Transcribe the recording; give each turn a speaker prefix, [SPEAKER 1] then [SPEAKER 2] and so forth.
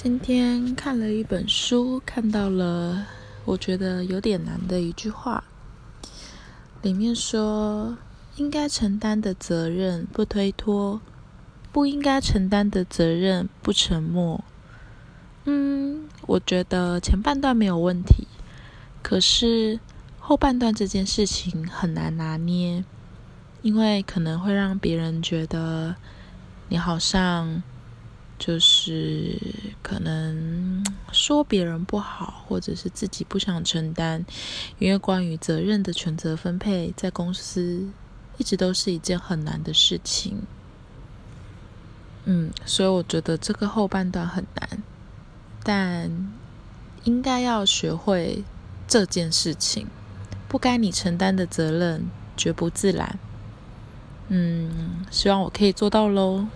[SPEAKER 1] 今天看了一本书，看到了我觉得有点难的一句话，里面说：应该承担的责任不推脱，不应该承担的责任不沉默。嗯，我觉得前半段没有问题，可是后半段这件事情很难拿捏，因为可能会让别人觉得你好像就是可能说别人不好，或者是自己不想承担，因为关于责任的权责分配，在公司一直都是一件很难的事情。嗯，所以我觉得这个后半段很难。但应该要学会这件事情，不该你承担的责任绝不自然。嗯，希望我可以做到喽。